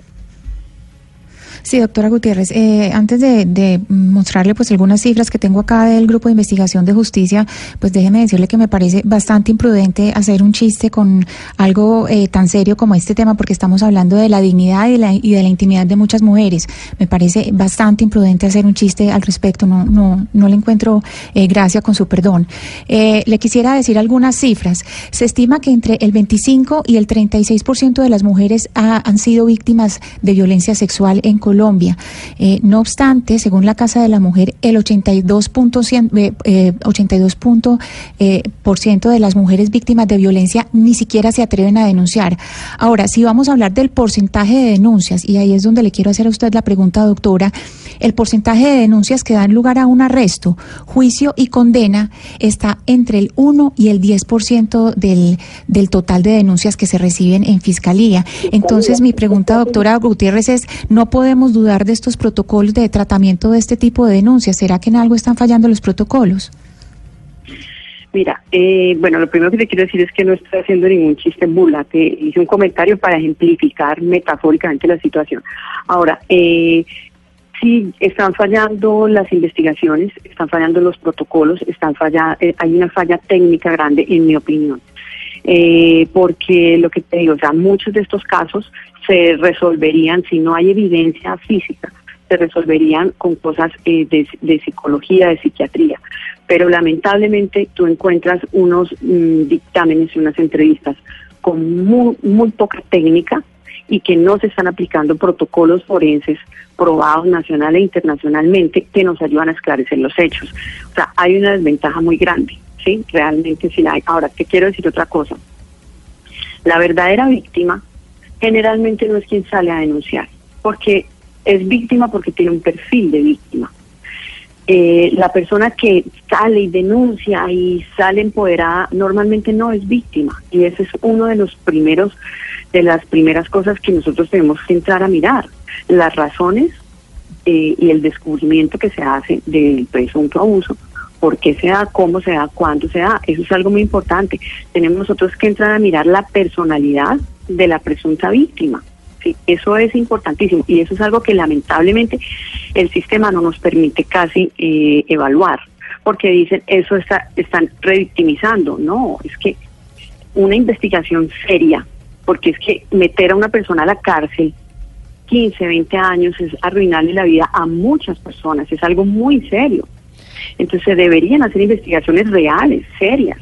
[SPEAKER 5] doctora Gutiérrez, eh, antes de, mostrarle pues algunas cifras que tengo acá del Grupo de Investigación de Justicia, pues déjeme decirle que me parece bastante imprudente hacer un chiste con algo eh, tan serio como este tema, porque estamos hablando de la dignidad y, la- y de la intimidad de muchas mujeres. Me parece bastante imprudente hacer un chiste al respecto, no, no, no le encuentro eh, gracia con su perdón. Eh, le quisiera decir algunas cifras. Se estima que entre el 25 y el 36% de las mujeres ha- han sido víctimas de violencia sexual en Colombia. Eh, no obstante, según la Casa de la Mujer, el 82%, eh, eh, 82 punto, eh, por ciento de las mujeres víctimas de violencia ni siquiera se atreven a denunciar. Ahora, si vamos a hablar del porcentaje de denuncias, y ahí es donde le quiero hacer a usted la pregunta, doctora, el porcentaje de denuncias que dan lugar a un arresto, juicio y condena está entre el 1 y el 10% del, del total de denuncias que se reciben en fiscalía. Entonces, mi pregunta, doctora Gutiérrez, es, ¿no podemos dudar de estos protocolos de tratamiento de este tipo de denuncias? ¿Será que en algo están fallando los protocolos?
[SPEAKER 11] Mira, eh, bueno, lo primero que te quiero decir es que no estoy haciendo ningún chiste en burla. Te hice un comentario para ejemplificar metafóricamente la situación. Ahora, eh, sí, están fallando las investigaciones, están fallando los protocolos, están falla, eh, hay una falla técnica grande, en mi opinión. Eh, porque lo que te digo, o sea, muchos de estos casos se resolverían si no hay evidencia física, se resolverían con cosas eh, de, de psicología, de psiquiatría. Pero lamentablemente tú encuentras unos mm, dictámenes y unas entrevistas con muy, muy poca técnica y que no se están aplicando protocolos forenses probados nacional e internacionalmente que nos ayudan a esclarecer los hechos. O sea, hay una desventaja muy grande, ¿sí? Realmente sí la hay. Ahora, te quiero decir otra cosa. La verdadera víctima generalmente no es quien sale a denunciar, porque es víctima porque tiene un perfil de víctima. Eh, la persona que sale y denuncia y sale empoderada normalmente no es víctima y ese es uno de los primeros de las primeras cosas que nosotros tenemos que entrar a mirar las razones eh, y el descubrimiento que se hace del presunto abuso por qué se da, cómo se da, cuándo se da. Eso es algo muy importante. Tenemos nosotros que entrar a mirar la personalidad de la presunta víctima. Sí, eso es importantísimo y eso es algo que lamentablemente el sistema no nos permite casi eh, evaluar, porque dicen eso está, están revictimizando. No, es que una investigación seria, porque es que meter a una persona a la cárcel 15, 20 años es arruinarle la vida a muchas personas, es algo muy serio. Entonces se deberían hacer investigaciones reales, serias,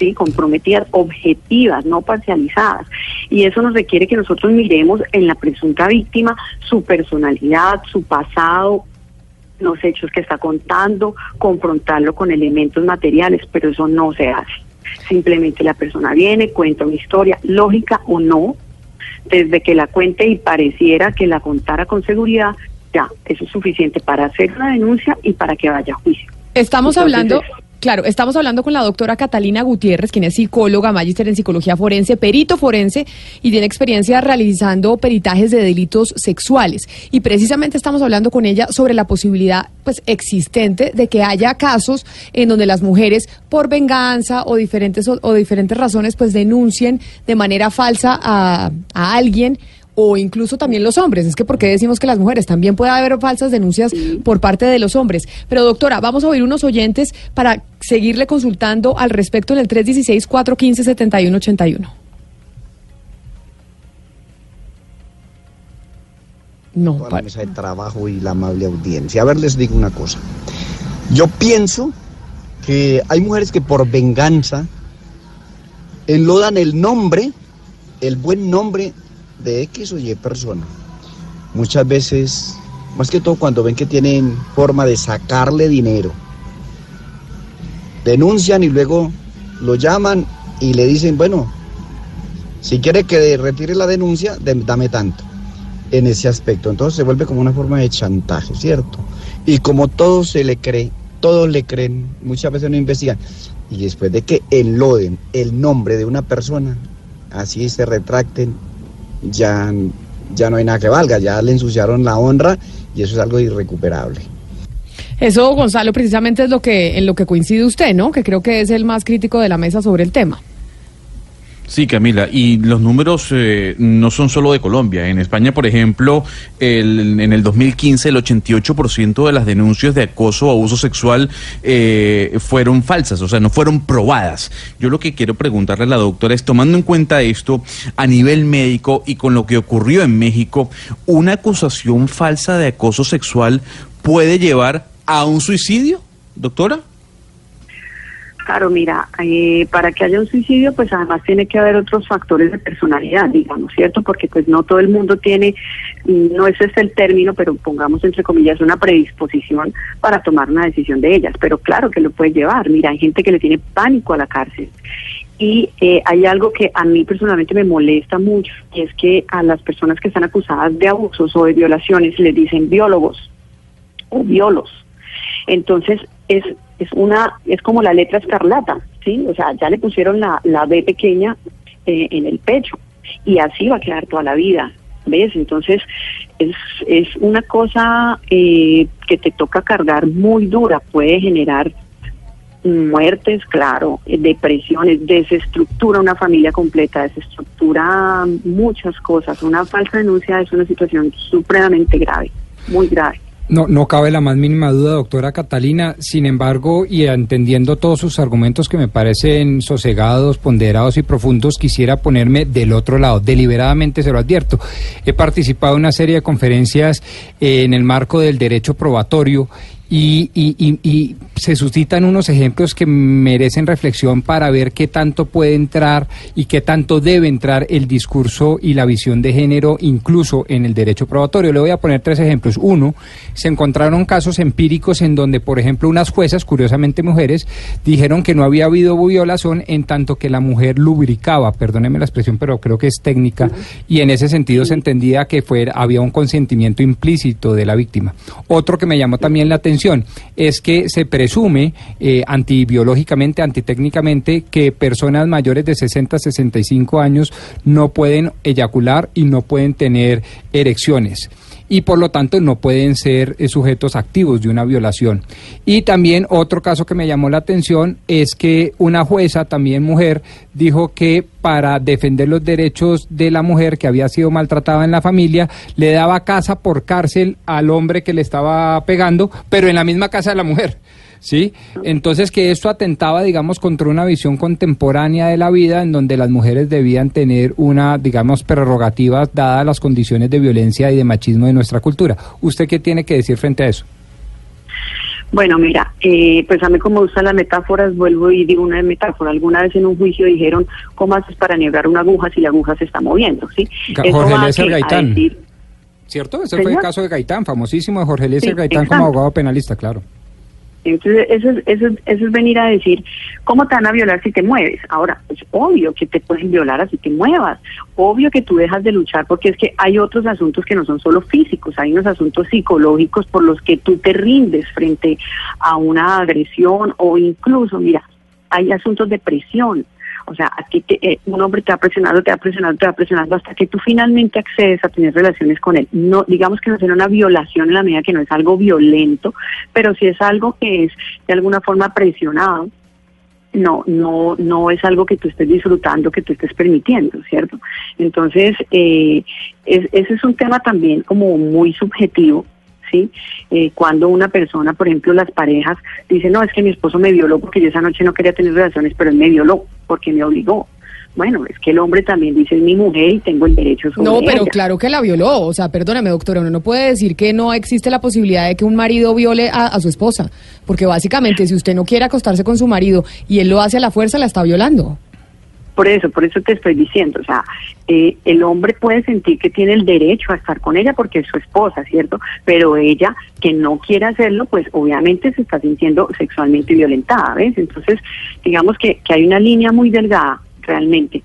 [SPEAKER 11] sí, comprometidas, objetivas, no parcializadas. Y eso nos requiere que nosotros miremos en la presunta víctima su personalidad, su pasado, los hechos que está contando, confrontarlo con elementos materiales, pero eso no se hace. Simplemente la persona viene, cuenta una historia, lógica o no, desde que la cuente y pareciera que la contara con seguridad, ya, eso es suficiente para hacer una denuncia y para que vaya a juicio.
[SPEAKER 2] Estamos
[SPEAKER 11] Entonces,
[SPEAKER 2] hablando, claro, estamos hablando con la doctora Catalina Gutiérrez, quien es psicóloga, magíster en psicología forense, perito forense y tiene experiencia realizando peritajes de delitos sexuales. Y precisamente estamos hablando con ella sobre la posibilidad pues existente de que haya casos en donde las mujeres por venganza o diferentes o, diferentes razones pues denuncien de manera falsa a alguien o incluso también los hombres. Es que ¿por qué decimos que las mujeres? También puede haber falsas denuncias por parte de los hombres. Pero doctora, vamos a oír unos oyentes para seguirle consultando al respecto en el 316-415-7181. No,
[SPEAKER 13] toda la mesa de trabajo y la amable audiencia. A ver, les digo una cosa. Yo pienso que hay mujeres que por venganza enlodan el nombre, el buen nombre de X o Y persona. Muchas veces más que todo cuando ven que tienen forma de sacarle dinero. Denuncian y luego lo llaman y le dicen, bueno, si quiere que retire la denuncia, dame tanto en ese aspecto. Entonces se vuelve como una forma de chantaje, ¿cierto? Y como todo se le cree, todos le creen, muchas veces no investigan. Y después de que enloden el nombre de una persona, así se retracten, ya, ya no hay nada que valga, ya le ensuciaron la honra y eso es algo irrecuperable.
[SPEAKER 2] Eso, Gonzalo, precisamente es lo que en lo que coincide usted, ¿no? Que creo que es el más crítico de la mesa sobre el tema.
[SPEAKER 4] Sí, Camila, y los números eh, no son solo de Colombia. En España, por ejemplo, el, en el 2015 el 88% de las denuncias de acoso o abuso sexual eh, fueron falsas, o sea, no fueron probadas. Yo lo que quiero preguntarle a la doctora es, tomando en cuenta esto a nivel médico y con lo que ocurrió en México, ¿una acusación falsa de acoso sexual puede llevar a un suicidio, doctora?
[SPEAKER 11] Claro, mira, eh, para que haya un suicidio, pues además tiene que haber otros factores de personalidad, digamos, ¿cierto? Porque pues no todo el mundo tiene, no ese es el término, pero pongamos entre comillas una predisposición para tomar una decisión de ellas. Pero claro que lo puede llevar. Mira, hay gente que le tiene pánico a la cárcel. Y eh, hay algo que a mí personalmente me molesta mucho, y es que a las personas que están acusadas de abusos o de violaciones les dicen biólogos o biolos. Entonces, es es una es como la letra escarlata, ¿sí? O sea, ya le pusieron la, la B pequeña eh, en el pecho y así va a quedar toda la vida, ¿ves? Entonces es, es una cosa eh, que te toca cargar muy dura, puede generar muertes, claro, depresiones, desestructura una familia completa, desestructura muchas cosas. Una falsa denuncia es una situación supremamente grave, muy grave.
[SPEAKER 9] No, no cabe la más mínima duda, doctora Catalina. Sin embargo, y entendiendo todos sus argumentos que me parecen sosegados, ponderados y profundos, quisiera ponerme del otro lado. Deliberadamente se lo advierto. He participado en una serie de conferencias en el marco del derecho probatorio y, y, y, se suscitan unos ejemplos que merecen reflexión para ver qué tanto puede entrar y qué tanto debe entrar el discurso y la visión de género incluso en el derecho probatorio. Le voy a poner tres ejemplos. Uno, se encontraron casos empíricos en donde, por ejemplo, unas juezas, curiosamente mujeres, dijeron que no había habido violación en tanto que la mujer lubricaba, perdóneme la expresión, pero creo que es técnica, y en ese sentido se entendía que fuera, había un consentimiento implícito de la víctima. Otro que me llamó también la atención es que se presume eh, antibiológicamente, antitécnicamente, que personas mayores de 60 65 años no pueden eyacular y no pueden tener erecciones y por lo tanto no pueden ser eh, sujetos activos de una violación. Y también otro caso que me llamó la atención es que una jueza, también mujer, dijo que para defender los derechos de la mujer que había sido maltratada en la familia, le daba casa por cárcel al hombre que le estaba pegando, pero en la misma casa de la mujer. ¿Sí? Entonces que esto atentaba, digamos, contra una visión contemporánea de la vida en donde las mujeres debían tener una, digamos, prerrogativa dadas las condiciones de violencia y de machismo de nuestra cultura. ¿Usted qué tiene que decir frente a eso?
[SPEAKER 11] Bueno, mira, eh, pues a mí como gustan las metáforas, vuelvo y digo una metáfora. Alguna vez en un juicio dijeron, ¿cómo haces para negar una aguja si la aguja se está moviendo? ¿sí?
[SPEAKER 9] Jorge Lécer Gaitán. ¿Cierto? Ese fue el caso de Gaitán, famosísimo de Jorge Lécer Gaitán como abogado penalista, claro.
[SPEAKER 11] Entonces, eso es, eso, eso es venir a decir, ¿cómo te van a violar si te mueves? Ahora, es obvio que te pueden violar así te muevas, obvio que tú dejas de luchar porque es que hay otros asuntos que no son solo físicos, hay unos asuntos psicológicos por los que tú te rindes frente a una agresión o incluso, mira, hay asuntos de presión. O sea, aquí eh, un hombre te ha presionado, te ha presionado, te ha presionado hasta que tú finalmente accedes a tener relaciones con él. No, digamos que no será una violación en la medida que no es algo violento, pero si es algo que es de alguna forma presionado, no, no, no es algo que tú estés disfrutando, que tú estés permitiendo, ¿cierto? Entonces, eh, ese es un tema también como muy subjetivo ¿sí? Eh, cuando una persona, por ejemplo, las parejas dicen, no, es que mi esposo me violó porque yo esa noche no quería tener relaciones, pero él me violó porque me obligó. Bueno, es que el hombre también dice, es mi mujer y tengo el derecho sobre
[SPEAKER 2] No, pero claro que la violó. O sea, perdóname, doctora, uno no puede decir que no existe la posibilidad de que un marido viole a, a su esposa. Porque básicamente, si usted no quiere acostarse con su marido y él lo hace a la fuerza, la está violando.
[SPEAKER 11] Por eso, por eso te estoy diciendo, o sea, eh, el hombre puede sentir que tiene el derecho a estar con ella porque es su esposa, ¿cierto? Pero ella, que no quiere hacerlo, pues obviamente se está sintiendo sexualmente violentada, ¿ves? Entonces, digamos que, que hay una línea muy delgada realmente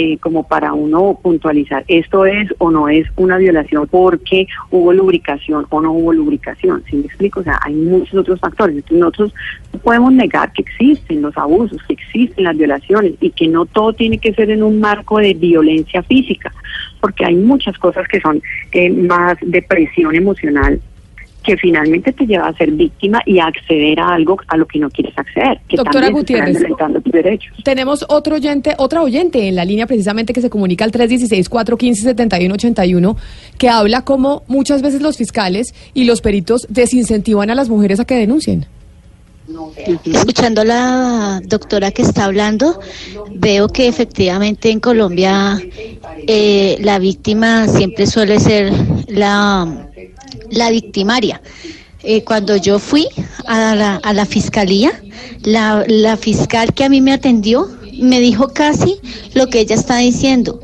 [SPEAKER 11] eh, como para uno puntualizar esto es o no es una violación porque hubo lubricación o no hubo lubricación, ¿sí me explico? O sea, hay muchos otros factores. Entonces nosotros no podemos negar que existen los abusos, que existen las violaciones y que no todo tiene que ser en un marco de violencia física, porque hay muchas cosas que son eh, más de presión emocional que finalmente te lleva a ser víctima y a acceder a algo a lo que no quieres acceder. Que
[SPEAKER 2] Doctora Gutiérrez,
[SPEAKER 11] tus derechos.
[SPEAKER 2] tenemos otro oyente, otra oyente en la línea precisamente que se comunica al 316-415-7181, que habla como muchas veces los fiscales y los peritos desincentivan a las mujeres a que denuncien.
[SPEAKER 14] Escuchando a la doctora que está hablando, veo que efectivamente en Colombia eh, la víctima siempre suele ser la, la victimaria. Eh, cuando yo fui a la, a la fiscalía, la, la fiscal que a mí me atendió me dijo casi lo que ella está diciendo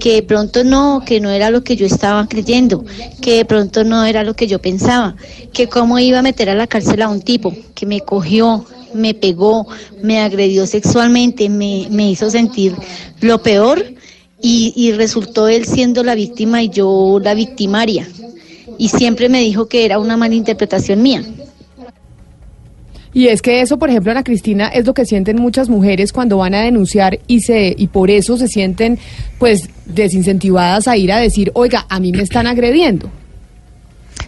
[SPEAKER 14] que de pronto no, que no era lo que yo estaba creyendo, que de pronto no era lo que yo pensaba, que cómo iba a meter a la cárcel a un tipo que me cogió, me pegó, me agredió sexualmente, me, me hizo sentir lo peor y, y resultó él siendo la víctima y yo la victimaria. Y siempre me dijo que era una malinterpretación mía.
[SPEAKER 2] Y es que eso, por ejemplo, Ana Cristina, es lo que sienten muchas mujeres cuando van a denunciar y se y por eso se sienten pues desincentivadas a ir a decir, "Oiga, a mí me están agrediendo."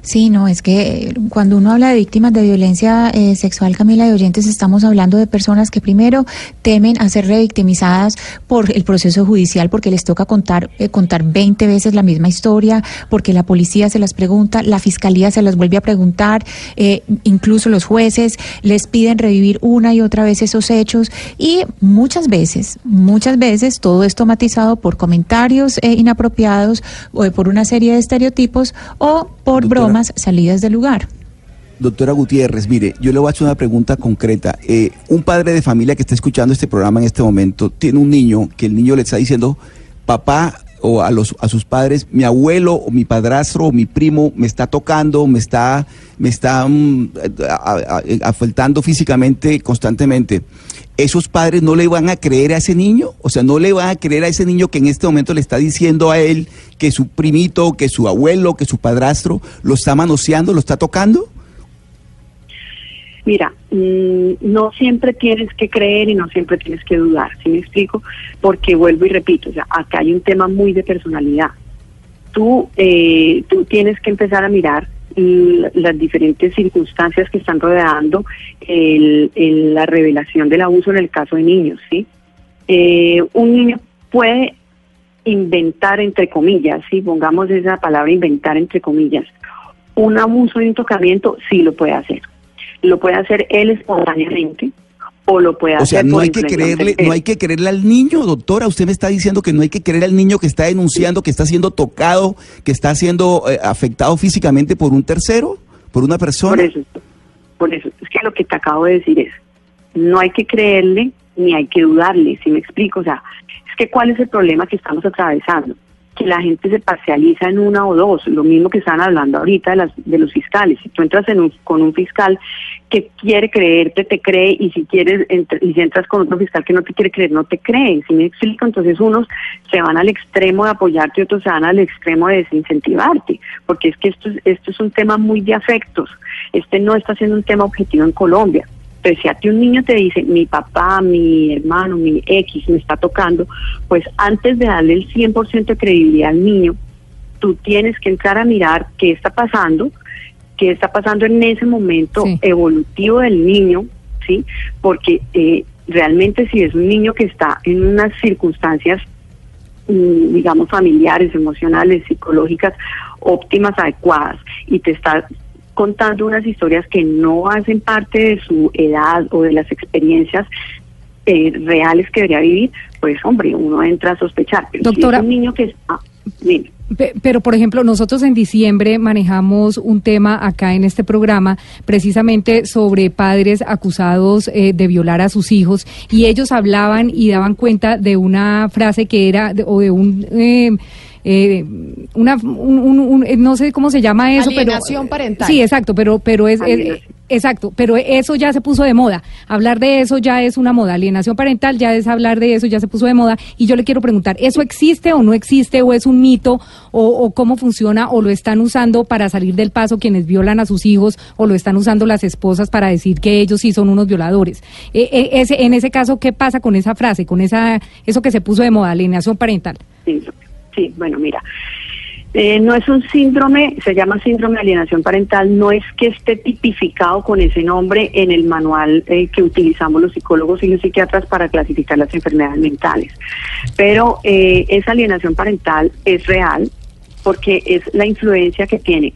[SPEAKER 5] Sí, no, es que eh, cuando uno habla de víctimas de violencia eh, sexual, Camila de oyentes, estamos hablando de personas que primero temen a ser revictimizadas por el proceso judicial porque les toca contar eh, contar 20 veces la misma historia, porque la policía se las pregunta, la fiscalía se las vuelve a preguntar, eh, incluso los jueces les piden revivir una y otra vez esos hechos. Y muchas veces, muchas veces todo esto matizado por comentarios eh, inapropiados o por una serie de estereotipos o por bromas salidas del lugar.
[SPEAKER 6] Doctora Gutiérrez, mire, yo le voy a hacer una pregunta concreta. Eh, un padre de familia que está escuchando este programa en este momento tiene un niño que el niño le está diciendo, papá o a, los, a sus padres, mi abuelo o mi padrastro o mi primo me está tocando, me está, me está afectando físicamente constantemente. ¿Esos padres no le van a creer a ese niño? O sea, no le van a creer a ese niño que en este momento le está diciendo a él que su primito, que su abuelo, que su padrastro lo está manoseando, lo está tocando.
[SPEAKER 11] Mira, mm, no siempre tienes que creer y no siempre tienes que dudar, ¿sí me explico? Porque vuelvo y repito, o sea, acá hay un tema muy de personalidad. Tú, eh, tú tienes que empezar a mirar las diferentes circunstancias que están rodeando el- la revelación del abuso en el caso de niños, ¿sí? Eh, un niño puede inventar, entre comillas, si pongamos esa palabra inventar, entre comillas, un abuso y un tocamiento, sí lo puede hacer. Lo puede hacer él espontáneamente o lo puede
[SPEAKER 6] O
[SPEAKER 11] hacer
[SPEAKER 6] sea, no hay que creerle, no hay que creerle al niño, doctora. Usted me está diciendo que no hay que creer al niño que está denunciando, que está siendo tocado, que está siendo eh, afectado físicamente por un tercero, por una persona.
[SPEAKER 11] Por eso, por eso, es que lo que te acabo de decir es, no hay que creerle ni hay que dudarle, si me explico, o sea, es que cuál es el problema que estamos atravesando, que la gente se parcializa en una o dos, lo mismo que están hablando ahorita de, las, de los fiscales, si tú entras en un- con un fiscal que quiere creerte, te cree, y si quieres, y si entras con otro fiscal que no te quiere creer, no te cree, si me explico, entonces unos se van al extremo de apoyarte y otros se van al extremo de desincentivarte, porque es que esto, es- esto es un tema muy de afectos, este no está siendo un tema objetivo en Colombia. Entonces, si a ti un niño te dice, mi papá, mi hermano, mi X me está tocando, pues antes de darle el 100% de credibilidad al niño, tú tienes que entrar a mirar qué está pasando, qué está pasando en ese momento evolutivo del niño, ¿sí? Porque eh, realmente si es un niño que está en unas circunstancias mm, digamos, familiares, emocionales, psicológicas óptimas, adecuadas, y te está contando unas historias que no hacen parte de su edad o de las experiencias eh, reales que debería vivir, pues hombre, uno entra a sospechar. Pero
[SPEAKER 2] Doctora.
[SPEAKER 11] si es un niño que está... dime.
[SPEAKER 15] pero, por ejemplo, nosotros en diciembre manejamos un tema acá en este programa precisamente sobre padres acusados eh, de violar a sus hijos y ellos hablaban y daban cuenta de una frase que era, o de un... Eh, eh, una un, no sé cómo se llama eso
[SPEAKER 2] Alienación parental.
[SPEAKER 15] sí exacto pero pero es, exacto pero eso ya se puso de moda. Hablar de eso ya es una moda. Alienación parental ya es hablar de eso ya se puso de moda. Y yo le quiero preguntar eso existe o no existe o es un mito o, cómo funciona o lo están usando para salir del paso quienes violan a sus hijos o lo están usando las esposas para decir que ellos sí son unos violadores eh, eh, ese, en ese caso qué pasa con esa frase con esa eso que se puso de moda alienación parental
[SPEAKER 11] sí Sí, bueno, mira. Eh, no es un síndrome, se llama síndrome de alienación parental, no es que esté tipificado con ese nombre en el manual eh, que utilizamos los psicólogos y los psiquiatras para clasificar las enfermedades mentales. Pero eh, esa alienación parental es real porque es la influencia que tiene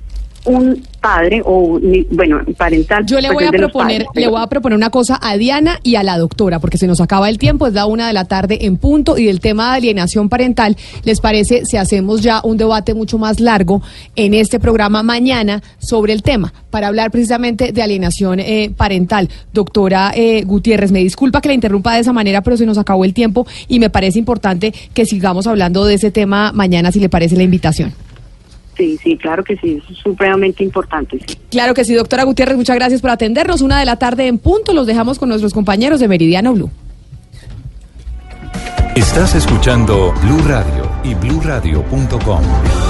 [SPEAKER 11] un padre o bueno parental
[SPEAKER 2] yo le
[SPEAKER 11] pues,
[SPEAKER 2] voy a proponer le voy a proponer una cosa a Diana y a la doctora porque se nos acaba el tiempo es la una de la tarde en punto y del tema de alienación parental les parece si hacemos ya un debate mucho más largo en este programa mañana sobre el tema para hablar precisamente de alienación eh, parental. Doctora eh, Gutiérrez me disculpa que la interrumpa de esa manera pero se nos acabó el tiempo y me parece importante que sigamos hablando de ese tema mañana si le parece la invitación
[SPEAKER 11] Sí, sí, claro que sí, es supremamente importante.
[SPEAKER 2] Claro que sí, doctora Gutiérrez, muchas gracias por atendernos. Una de la tarde en punto, los dejamos con nuestros compañeros de Meridiano Blue.
[SPEAKER 7] Estás escuchando Blue Radio y bluradio.com.